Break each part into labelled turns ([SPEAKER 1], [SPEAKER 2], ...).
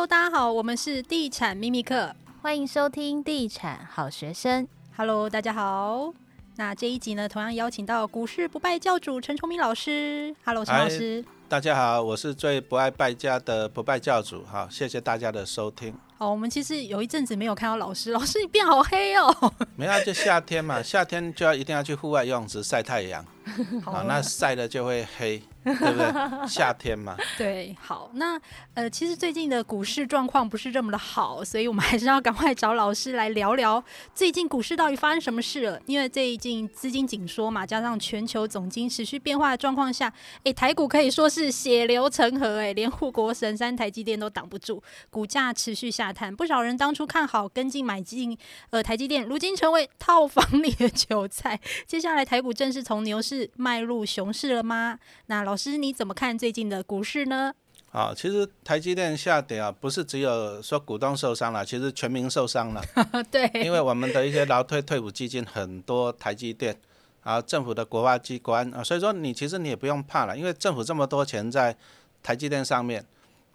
[SPEAKER 1] Hello，大家好，我们是地产秘密课，
[SPEAKER 2] 欢迎收听地产好学生。
[SPEAKER 1] Hello，大家好。那这一集呢，同样邀请到股市不败教主陈崇明老师。Hello，陈老师。
[SPEAKER 3] 大家好，我是最不爱败家的不败教主。好，谢谢大家的收听。
[SPEAKER 1] 好，我们其实有一阵子没有看到老师，老师你变好黑哦。
[SPEAKER 3] 没有，就夏天嘛，夏天就要一定要去户外游泳池晒太阳。好，那晒了就会黑。对不对？夏天嘛。
[SPEAKER 1] 对，好，那呃，其实最近的股市状况不是这么的好，所以我们还是要赶快找老师来聊聊最近股市到底发生什么事了。因为最近资金紧缩嘛，加上全球总金持续变化的状况下，哎，台股可以说是血流成河，哎，连护国神山台积电都挡不住，股价持续下探。不少人当初看好跟进买进呃台积电，如今成为套房里的韭菜。接下来台股正式从牛市迈入熊市了吗？那老师你怎么看最近的股市呢？
[SPEAKER 3] 啊，其实台积电下跌啊，不是只有说股东受伤了，其实全民受伤了。
[SPEAKER 1] 对，
[SPEAKER 3] 因为我们的一些劳退退伍基金很多台积电，啊，政府的国发机关啊，所以说你其实你也不用怕了，因为政府这么多钱在台积电上面。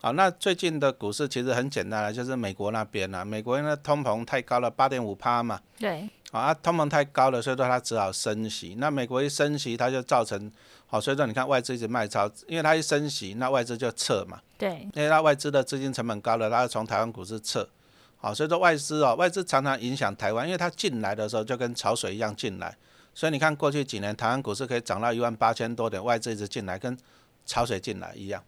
[SPEAKER 3] 好，那最近的股市其实很简单了，就是美国那边啊，美国因为通膨太高了，八点五趴嘛。
[SPEAKER 1] 对。
[SPEAKER 3] 啊，通膨太高了，所以说它只好升息。那美国一升息，它就造成好，所以说你看外资一直卖超，因为它一升息，那外资就撤嘛。
[SPEAKER 1] 对，
[SPEAKER 3] 因为它外资的资金成本高了，它就从台湾股市撤。好，所以说外资哦，外资常常影响台湾，因为它进来的时候就跟潮水一样进来。所以你看过去几年台湾股市可以涨到一万八千多点，外资一直进来，跟潮水进来一样。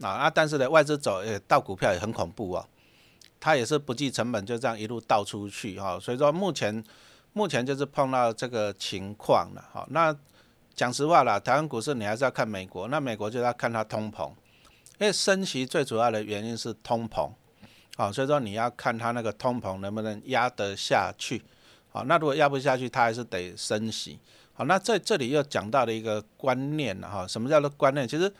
[SPEAKER 3] 啊啊，但是呢，外资走，呃，倒股票也很恐怖哦，它也是不计成本就这样一路倒出去哈。所以说目前。目前就是碰到这个情况了，好，那讲实话啦，台湾股市你还是要看美国，那美国就要看它通膨，因为升息最主要的原因是通膨，好，所以说你要看它那个通膨能不能压得下去，好，那如果压不下去，它还是得升息，好，那这这里又讲到了一个观念了哈，什么叫做观念？其实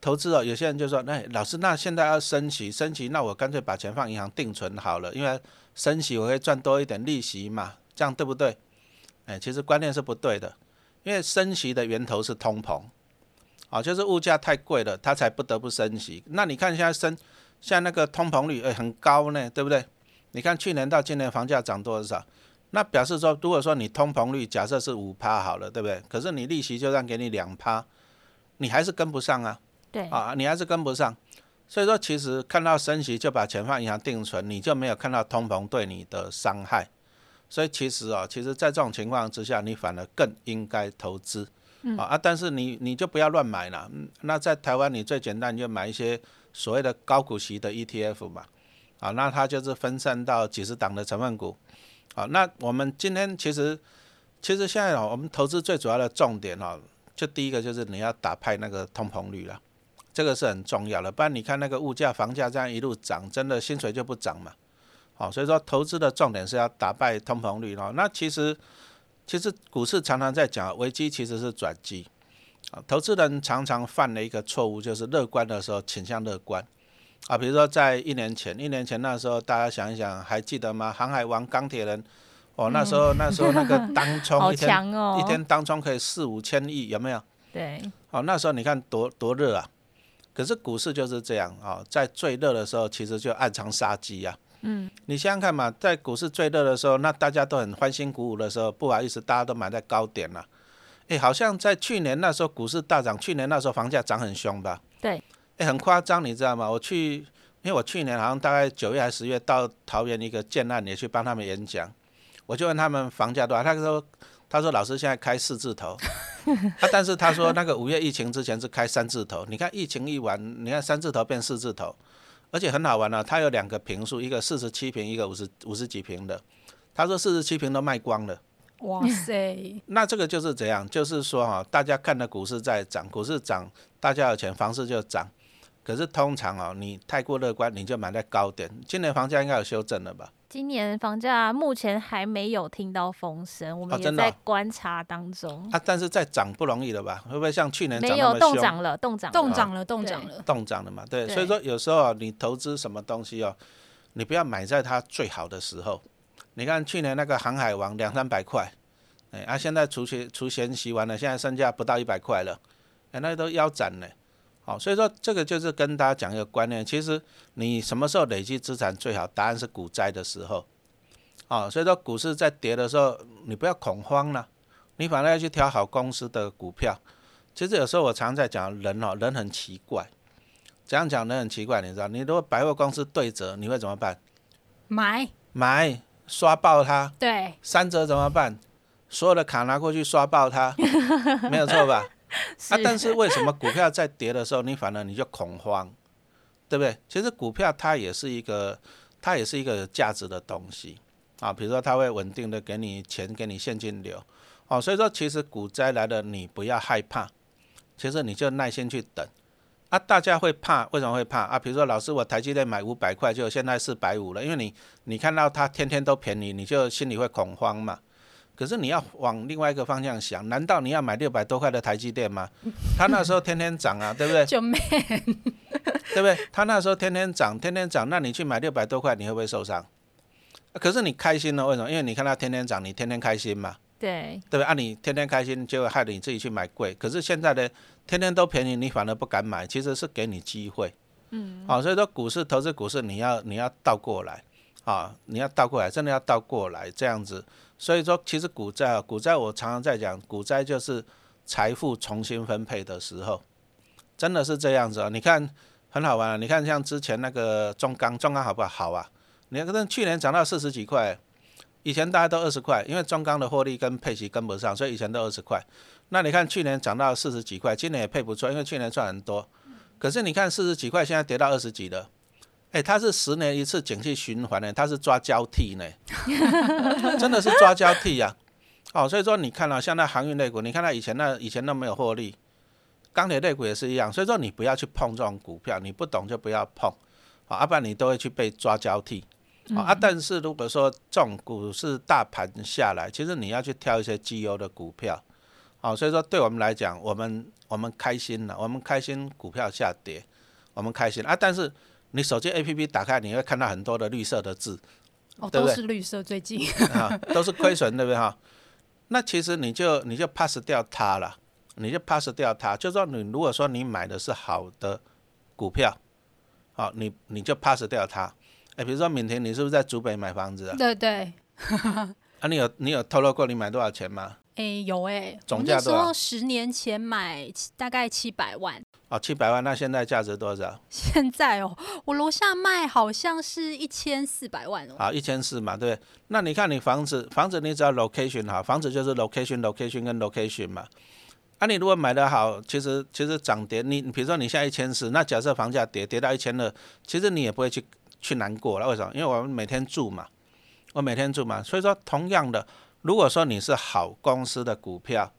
[SPEAKER 3] 投资哦，有些人就说，那老师，那现在要升息，升息，那我干脆把钱放银行定存好了，因为升息我会赚多一点利息嘛。这样对不对？哎，其实观念是不对的，因为升息的源头是通膨，啊，就是物价太贵了，它才不得不升息。那你看现在升，像那个通膨率哎很高呢，对不对？你看去年到今年房价涨多少？那表示说，如果说你通膨率假设是五趴好了，对不对？可是你利息就算给你两趴，你还是跟不上啊。
[SPEAKER 1] 对。
[SPEAKER 3] 啊，你还是跟不上。所以说，其实看到升息就把钱放银行定存，你就没有看到通膨对你的伤害。所以其实啊，其实，在这种情况之下，你反而更应该投资，啊啊！但是你你就不要乱买了。那在台湾，你最简单你就买一些所谓的高股息的 ETF 嘛，啊，那它就是分散到几十档的成分股，啊，那我们今天其实其实现在啊，我们投资最主要的重点哦，就第一个就是你要打败那个通膨率了，这个是很重要的。不然你看那个物价、房价这样一路涨，真的薪水就不涨嘛。好，所以说投资的重点是要打败通膨率哦。那其实，其实股市常常在讲危机其实是转机啊。投资人常常犯的一个错误，就是乐观的时候倾向乐观啊。比如说在一年前，一年前那时候大家想一想，还记得吗？航海王、钢铁人哦，那时候那时候那个当冲 一天一天当冲可以四五千亿，有没有？
[SPEAKER 1] 对。
[SPEAKER 3] 哦，那时候你看多多热啊。可是股市就是这样啊，在最热的时候，其实就暗藏杀机啊。
[SPEAKER 1] 嗯，
[SPEAKER 3] 你想想看嘛，在股市最热的时候，那大家都很欢欣鼓舞的时候，不好意思，大家都买在高点了。哎，好像在去年那时候股市大涨，去年那时候房价涨很凶吧？
[SPEAKER 1] 对。
[SPEAKER 3] 哎，很夸张，你知道吗？我去，因为我去年好像大概九月还是十月到桃园一个建案也去帮他们演讲，我就问他们房价多少，他说他说老师现在开四字头，啊，但是他说那个五月疫情之前是开三字头，你看疫情一完，你看三字头变四字头。而且很好玩啊，他有两个平数，一个四十七平，一个五十五十几平的。他说四十七平都卖光了。
[SPEAKER 1] 哇塞！
[SPEAKER 3] 那这个就是怎样？就是说哈，大家看的股市在涨，股市涨，大家有钱，房市就涨。可是通常哦，你太过乐观，你就买在高点。今年房价应该有修正了吧？
[SPEAKER 2] 今年房价目前还没有听到风声，我们也在观察当中。
[SPEAKER 3] 啊，但是再涨不容易了吧？会不会像去年
[SPEAKER 2] 没有动涨了，动涨，
[SPEAKER 1] 动涨了，动涨了，
[SPEAKER 3] 动涨了嘛？对，所以说有时候你投资什么东西哦，你不要买在它最好的时候。你看去年那个航海王两三百块，哎，啊，现在除钱除嫌息完了，现在身价不到一百块了，哎，那都腰斩了。好，所以说这个就是跟大家讲一个观念，其实你什么时候累积资产最好？答案是股灾的时候。啊，所以说股市在跌的时候，你不要恐慌了，你反而要去挑好公司的股票。其实有时候我常在讲人哦，人很奇怪，怎样讲人很奇怪？你知道，你如果百货公司对折，你会怎么办？
[SPEAKER 1] 买
[SPEAKER 3] 买刷爆它。
[SPEAKER 1] 对。
[SPEAKER 3] 三折怎么办？所有的卡拿过去刷爆它，没有错吧？啊，但是为什么股票在跌的时候，你反而你就恐慌，对不对？其实股票它也是一个，它也是一个有价值的东西。啊，比如说它会稳定的给你钱，给你现金流，哦，所以说其实股灾来了，你不要害怕，其实你就耐心去等。啊，大家会怕，为什么会怕啊？比如说老师，我台积电买五百块，就现在四百五了，因为你你看到它天天都便宜，你就心里会恐慌嘛。可是你要往另外一个方向想，难道你要买六百多块的台积电吗？它那时候天天涨啊，对不对？
[SPEAKER 1] 救命！
[SPEAKER 3] 对不对？它那时候天天涨，天天涨，那你去买六百多块，你会不会受伤？可是你开心了，为什么？因为你看它天天涨，你天天开心嘛。
[SPEAKER 2] 对，
[SPEAKER 3] 对不对？啊，你天天开心，就会害得你自己去买贵。可是现在的天天都便宜，你反而不敢买，其实是给你机会。嗯。好，所以说股市投资股市，你要你要倒过来啊，你要倒过来，真的要倒过来这样子。所以说，其实股灾啊，股灾我常常在讲，股灾就是财富重新分配的时候，真的是这样子啊。你看很好玩啊，你看像之前那个中钢，中钢好不好？好啊。你看，去年涨到四十几块，以前大家都二十块，因为中钢的获利跟配息跟不上，所以以前都二十块。那你看去年涨到四十几块，今年也配不错，因为去年赚很多。可是你看四十几块，现在跌到二十几了，哎，它是十年一次景气循环呢，它是抓交替呢，真的是抓交替呀。哦，所以说你看到像那航运类股，你看它以前那以前那没有获利，钢铁类股也是一样。所以说你不要去碰这种股票，你不懂就不要碰，啊，要不然你都会去被抓交替。啊，但是如果说这种股市大盘下来，其实你要去挑一些绩优的股票，好，所以说对我们来讲，我们我们开心了，我们开心股票下跌，我们开心啊。但是你手机 APP 打开，你会看到很多的绿色的字，
[SPEAKER 1] 哦，都是绿色，最近
[SPEAKER 3] 啊，都是亏损，对不对哈？那其实你就你就 pass 掉它了，你就 pass 掉它，就说你如果说你买的是好的股票，好，你你就 pass 掉它。哎，比如说敏婷，你是不是在竹北买房子啊？
[SPEAKER 1] 对对。
[SPEAKER 3] 啊，你有你有透露过你买多少钱吗？
[SPEAKER 1] 哎，有哎。
[SPEAKER 3] 总价多少？
[SPEAKER 1] 十年前买大概七百万。
[SPEAKER 3] 哦，七百万，那现在价值多少？
[SPEAKER 1] 现在哦，我楼下卖好像是一千四百万哦。
[SPEAKER 3] 啊，一千四嘛，对。那你看你房子，房子你只要 location 好，房子就是 location，location 跟 location 嘛。啊，你如果买的好，其实其实涨跌，你比如说你现在一千四，那假设房价跌跌到一千二，其实你也不会去。去难过了，为什么？因为我们每天住嘛，我每天住嘛，所以说同样的，如果说你是好公司的股票，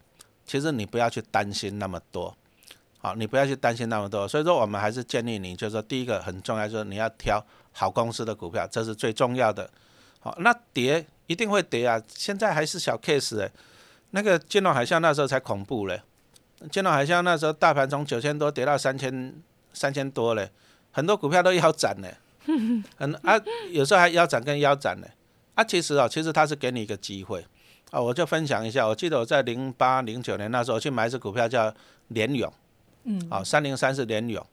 [SPEAKER 3] 其实你不要去担心那么多，好，你不要去担心那么多。所以说我们还是建议你，就是说第一个很重要，就是你要挑好公司的股票，这是最重要的。好，那跌一定会跌啊，现在还是小 case 哎，那个金融海啸那时候才恐怖嘞，金融海啸那时候大盘从九千多跌到三千三千多嘞，很多股票都腰斩嘞。很啊，有时候还腰斩跟腰斩嘞。啊，其实啊，其实它是给你一个机会啊。我就分享一下，我记得我在零八零九年那时候去买一只股票叫联永，嗯，啊，三零三是联勇。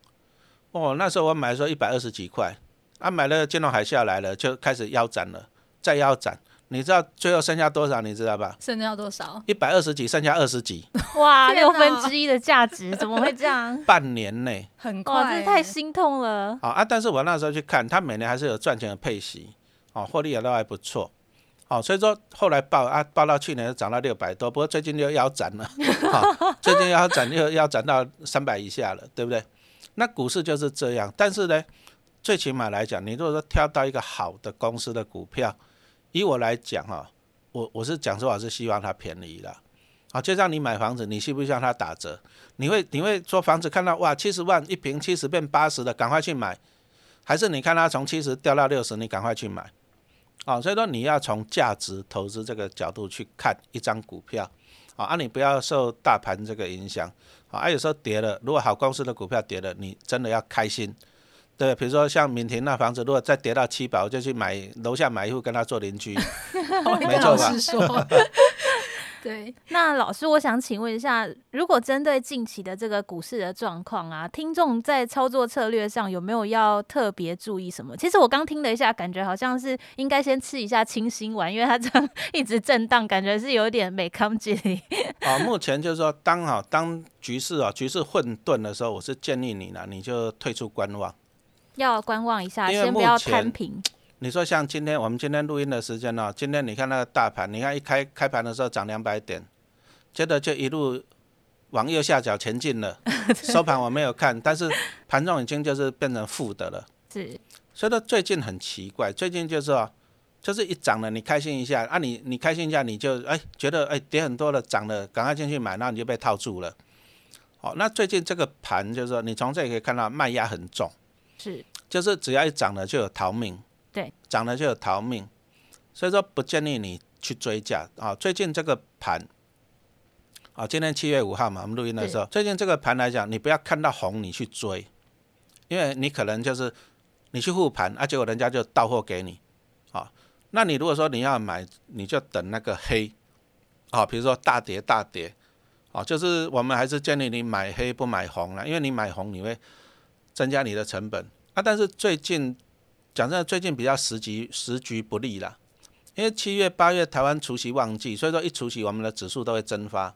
[SPEAKER 3] 哦，那时候我买的时候一百二十几块，啊，买了金融海下来了，就开始腰斩了，再腰斩。你知道最后剩下多少？你知道吧？
[SPEAKER 1] 剩下多少？
[SPEAKER 3] 一百二十几，剩下二十几。
[SPEAKER 2] 哇，六分之一的价值，怎么会这样？
[SPEAKER 3] 半年内，
[SPEAKER 1] 很快，
[SPEAKER 2] 这太心痛了。
[SPEAKER 3] 好啊，但是我那时候去看，他每年还是有赚钱的配息，哦，获利也都还不错。好，所以说后来报啊，报到去年涨到六百多，不过最近又腰斩了。最近腰斩又要涨到三百以下了，对不对？那股市就是这样。但是呢，最起码来讲，你如果说挑到一个好的公司的股票。以我来讲哈，我我是讲实话是希望它便宜了，啊，就像你买房子，你需不希望它打折？你会你会说房子看到哇七十万一平七十变八十的，赶快去买，还是你看它从七十掉到六十，你赶快去买？啊，所以说你要从价值投资这个角度去看一张股票，啊，啊你不要受大盘这个影响，啊，有时候跌了，如果好公司的股票跌了，你真的要开心。对，比如说像敏婷那房子，如果再跌到七百，我就去买楼下买一户跟他做邻居，没错吧？
[SPEAKER 1] 对，
[SPEAKER 2] 那老师，我想请问一下，如果针对近期的这个股市的状况啊，听众在操作策略上有没有要特别注意什么？其实我刚听了一下，感觉好像是应该先吃一下清心丸，因为它这样 一直震荡，感觉是有点没抗击力。
[SPEAKER 3] 啊，目前就是说，当好当局势啊局势混沌的时候，我是建议你呢，你就退出观望，
[SPEAKER 2] 要观望一下，先不要摊平。
[SPEAKER 3] 你说像今天我们今天录音的时间呢？今天你看那个大盘，你看一开开盘的时候涨两百点，接着就一路往右下角前进了。收盘我没有看，但是盘中已经就是变成负的了。
[SPEAKER 2] 是，
[SPEAKER 3] 所以说最近很奇怪，最近就是说，就是一涨了你开心一下啊，你你开心一下你就哎觉得哎跌很多了涨了，赶快进去买，那你就被套住了。哦，那最近这个盘就是说，你从这里可以看到卖压很重，
[SPEAKER 2] 是，
[SPEAKER 3] 就是只要一涨了就有逃命。
[SPEAKER 2] 对，
[SPEAKER 3] 涨了就有逃命，所以说不建议你去追价啊。最近这个盘，啊，今天七月五号嘛，我们录音的时候，最近这个盘来讲，你不要看到红你去追，因为你可能就是你去护盘，啊，结果人家就到货给你，啊，那你如果说你要买，你就等那个黑，啊，比如说大跌大跌，啊，就是我们还是建议你买黑不买红了，因为你买红你会增加你的成本啊。但是最近。讲真的，最近比较时局时局不利啦，因为七月八月台湾除夕旺季，所以说一除夕我们的指数都会蒸发，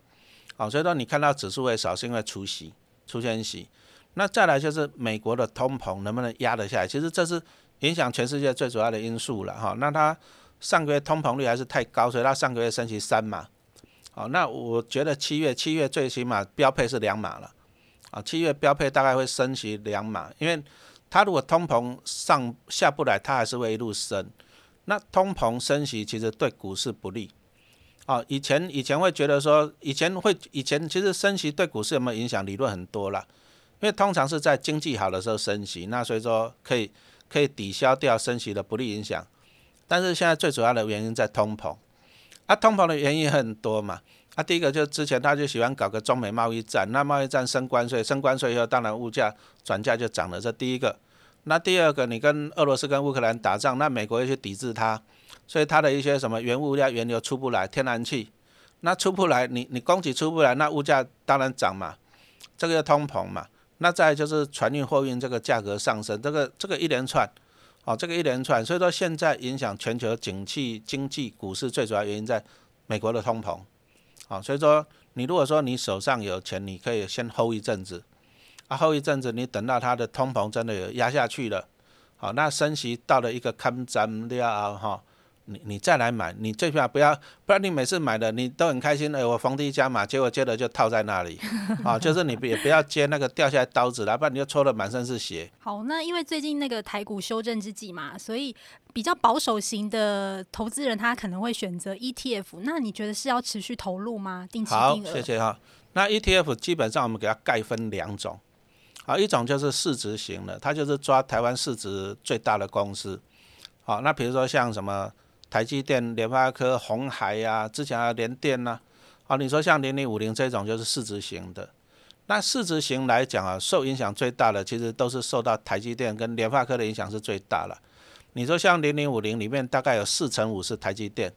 [SPEAKER 3] 好，所以说你看到指数会少，是因为除夕出现息。那再来就是美国的通膨能不能压得下来，其实这是影响全世界最主要的因素了哈。那它上个月通膨率还是太高，所以它上个月升息三码，好，那我觉得七月七月最起码标配是两码了，啊，七月标配大概会升息两码，因为。它如果通膨上下不来，它还是会一路升。那通膨升息其实对股市不利。哦，以前以前会觉得说，以前会以前其实升息对股市有没有影响？理论很多啦，因为通常是在经济好的时候升息，那所以说可以可以抵消掉升息的不利影响。但是现在最主要的原因在通膨。啊，通膨的原因很多嘛。啊，第一个就是之前他就喜欢搞个中美贸易战，那贸易战升关税，升关税以后，当然物价转价就涨了，这第一个。那第二个，你跟俄罗斯跟乌克兰打仗，那美国又去抵制它，所以它的一些什么原物料、原油出不来，天然气，那出不来，你你供给出不来，那物价当然涨嘛，这个叫通膨嘛。那再就是船运货运这个价格上升，这个这个一连串，哦，这个一连串，所以说现在影响全球景气、经济、股市最主要原因在美国的通膨，好，所以说你如果说你手上有钱，你可以先 hold 一阵子。啊，hold 一阵子你等到它的通膨真的有压下去了，好，那升息到了一个看涨了哈，你你再来买，你最起码不要，不然你每次买的你都很开心，哎，我逢低加码，结果接着就套在那里，啊，就是你也不要接那个掉下来刀子了，不然你就抽的满身是血。
[SPEAKER 1] 好，那因为最近那个台股修正之际嘛，所以比较保守型的投资人他可能会选择 ETF，那你觉得是要持续投入吗？定期定
[SPEAKER 3] 额？好，谢谢哈。那 ETF 基本上我们给它概分两种。好，一种就是市值型的，它就是抓台湾市值最大的公司。好，那比如说像什么台积电、联发科、红海呀，之前还有联电呐。好，你说像零零五零这种就是市值型的。那市值型来讲啊，受影响最大的其实都是受到台积电跟联发科的影响是最大了。你说像零零五零里面大概有四成五是台积电，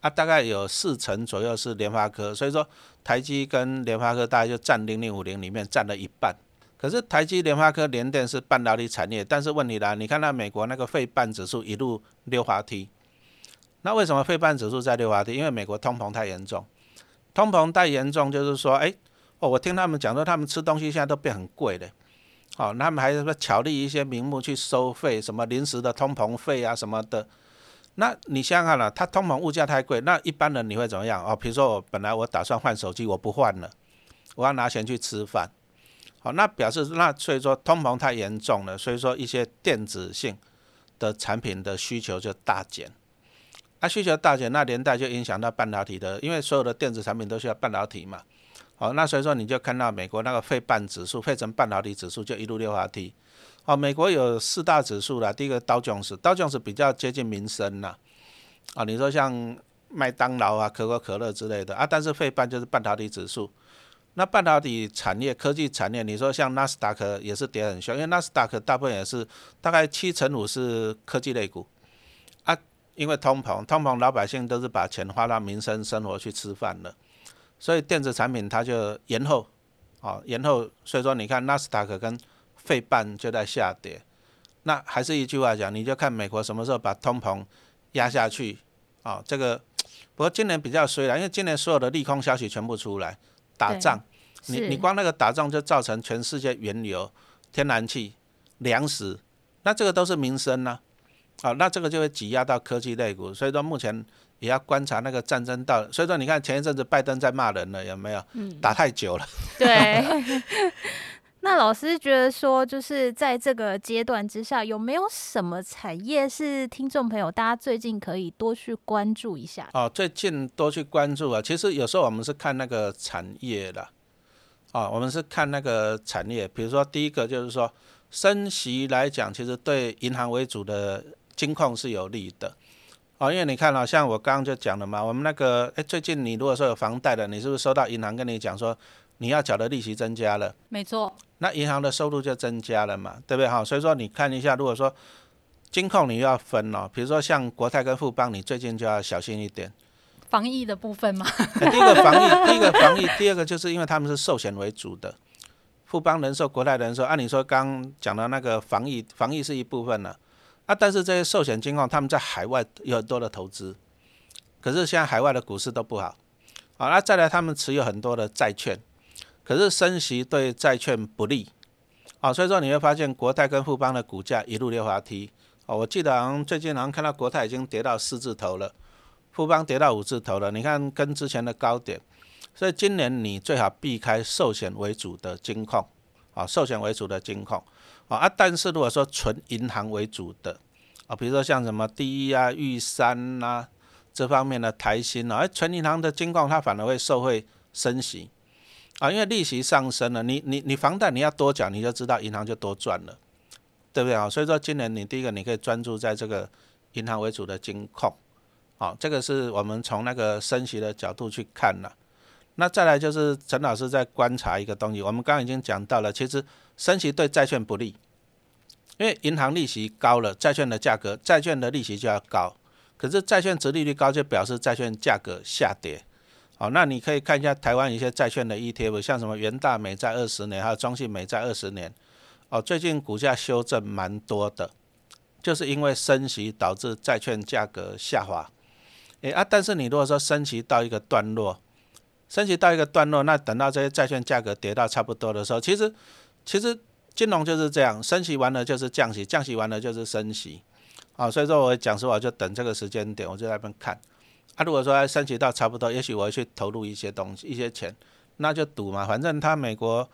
[SPEAKER 3] 啊，大概有四成左右是联发科，所以说台积跟联发科大概就占零零五零里面占了一半。可是台积、联发科、联电是半导体产业，但是问题来，你看到美国那个费半指数一路溜滑梯，那为什么费半指数在溜滑梯？因为美国通膨太严重，通膨太严重就是说，哎，哦，我听他们讲说，他们吃东西现在都变很贵的，好，他们还是说巧立一些名目去收费，什么临时的通膨费啊什么的。那你想想看了，它通膨物价太贵，那一般人你会怎么样？哦，比如说我本来我打算换手机，我不换了，我要拿钱去吃饭。好，那表示那所以说通膨太严重了，所以说一些电子性的产品的需求就大减，啊需求大减，那连带就影响到半导体的，因为所有的电子产品都需要半导体嘛。好，那所以说你就看到美国那个费半指数、费城半导体指数就一路溜滑梯。好，美国有四大指数啦，第一个道琼斯，道琼斯比较接近民生啦。啊，你说像麦当劳啊、可口可乐之类的啊，但是费半就是半导体指数。那半导体产业、科技产业，你说像纳斯达克也是跌很凶，因为纳斯达克大部分也是大概七成五是科技类股，因为通膨，通膨老百姓都是把钱花到民生生活去吃饭了，所以电子产品它就延后，啊，延后，所以说你看纳斯达克跟费半就在下跌。那还是一句话讲，你就看美国什么时候把通膨压下去，啊，这个不过今年比较衰了，因为今年所有的利空消息全部出来，打仗，你你光那个打仗就造成全世界原油、天然气、粮食，那这个都是民生呢。好，那这个就会挤压到科技类股，所以说目前也要观察那个战争到。所以说你看前一阵子拜登在骂人了，有没有？嗯。打太久了。
[SPEAKER 2] 对。那老师觉得说，就是在这个阶段之下，有没有什么产业是听众朋友大家最近可以多去关注一下？
[SPEAKER 3] 哦，最近多去关注啊。其实有时候我们是看那个产业的，哦，我们是看那个产业。比如说第一个就是说升息来讲，其实对银行为主的。金控是有利的，哦，因为你看了，像我刚刚就讲了嘛，我们那个，哎，最近你如果说有房贷的，你是不是收到银行跟你讲说，你要缴的利息增加了？
[SPEAKER 1] 没错。
[SPEAKER 3] 那银行的收入就增加了嘛，对不对哈？所以说你看一下，如果说金控你又要分哦，比如说像国泰跟富邦，你最近就要小心一点。
[SPEAKER 1] 防疫的部分嘛。
[SPEAKER 3] 第一个防疫，第一个防疫，第二个就是因为他们是寿险为主的，富邦人寿、国泰人寿，按理说刚讲的那个防疫，防疫是一部分了。啊，啊但是这些寿险金矿他们在海外有很多的投资，可是现在海外的股市都不好，啊，那再来他们持有很多的债券，可是升息对债券不利，啊，所以说你会发现国泰跟富邦的股价一路溜滑梯，哦，我记得好像最近好像看到国泰已经跌到四字头了，富邦跌到五字头了，你看跟之前的高点，所以今年你最好避开寿险为主的金控，啊，寿险为主的金控。啊，但是如果说纯银行为主的啊，比如说像什么第一啊、玉山呐这方面的台新啊，纯银行的金矿它反而会受惠升息啊，因为利息上升了，你你你房贷你要多缴，你就知道银行就多赚了，对不对啊？所以说今年你第一个你可以专注在这个银行为主的金控，啊，这个是我们从那个升息的角度去看了。那再来就是陈老师在观察一个东西，我们刚刚已经讲到了，其实升息对债券不利，因为银行利息高了，债券的价格、债券的利息就要高，可是债券值利率高就表示债券价格下跌。好，那你可以看一下台湾一些债券的 ETF，像什么元大美债二十年，还有中信美债二十年，哦，最近股价修正蛮多的，就是因为升息导致债券价格下滑。诶啊，但是你如果说升息到一个段落，升级到一个段落，那等到这些债券价格跌到差不多的时候，其实其实金融就是这样，升息完了就是降息，降息完了就是升息，啊，所以说我讲实话就等这个时间点，我就在那边看。啊，如果说升级到差不多，也许我会去投入一些东西，一些钱，那就赌嘛，反正他美国，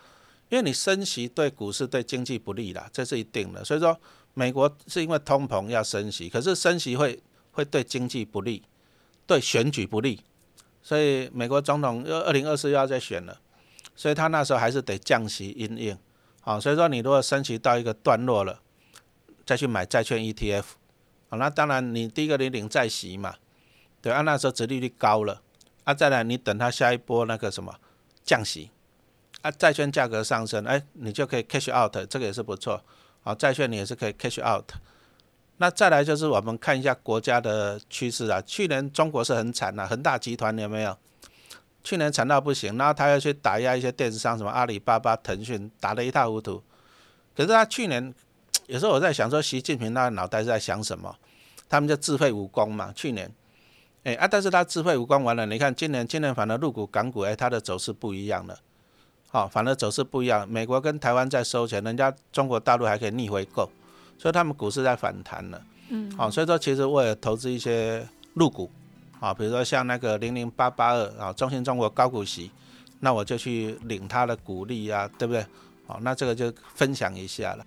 [SPEAKER 3] 因为你升息对股市对经济不利啦，这是一定的。所以说美国是因为通膨要升息，可是升息会会对经济不利，对选举不利。所以美国总统又二零二四又要再选了，所以他那时候还是得降息因应，好，所以说你如果升息到一个段落了，再去买债券 ETF，好，那当然你第一个你领债息嘛，对，啊那时候殖利率高了，啊再来你等它下一波那个什么降息，啊债券价格上升，哎你就可以 cash out，这个也是不错，好，债券你也是可以 cash out。那再来就是我们看一下国家的趋势啊。去年中国是很惨呐，恒大集团有没有？去年惨到不行，然后他要去打压一些电商，什么阿里巴巴、腾讯，打得一塌糊涂。可是他去年，有时候我在想说，习近平他的脑袋是在想什么？他们就自废武功嘛。去年，哎啊，但是他自废武功完了，你看今年，今年反而入股港股，哎，它的走势不一样了。好，反而走势不一样。美国跟台湾在收钱，人家中国大陆还可以逆回购。所以他们股市在反弹了，嗯，好，所以说其实我也投资一些入股，啊，比如说像那个零零八八二啊，中信中国高股息，那我就去领他的股利啊，对不对？好，那这个就分享一下了。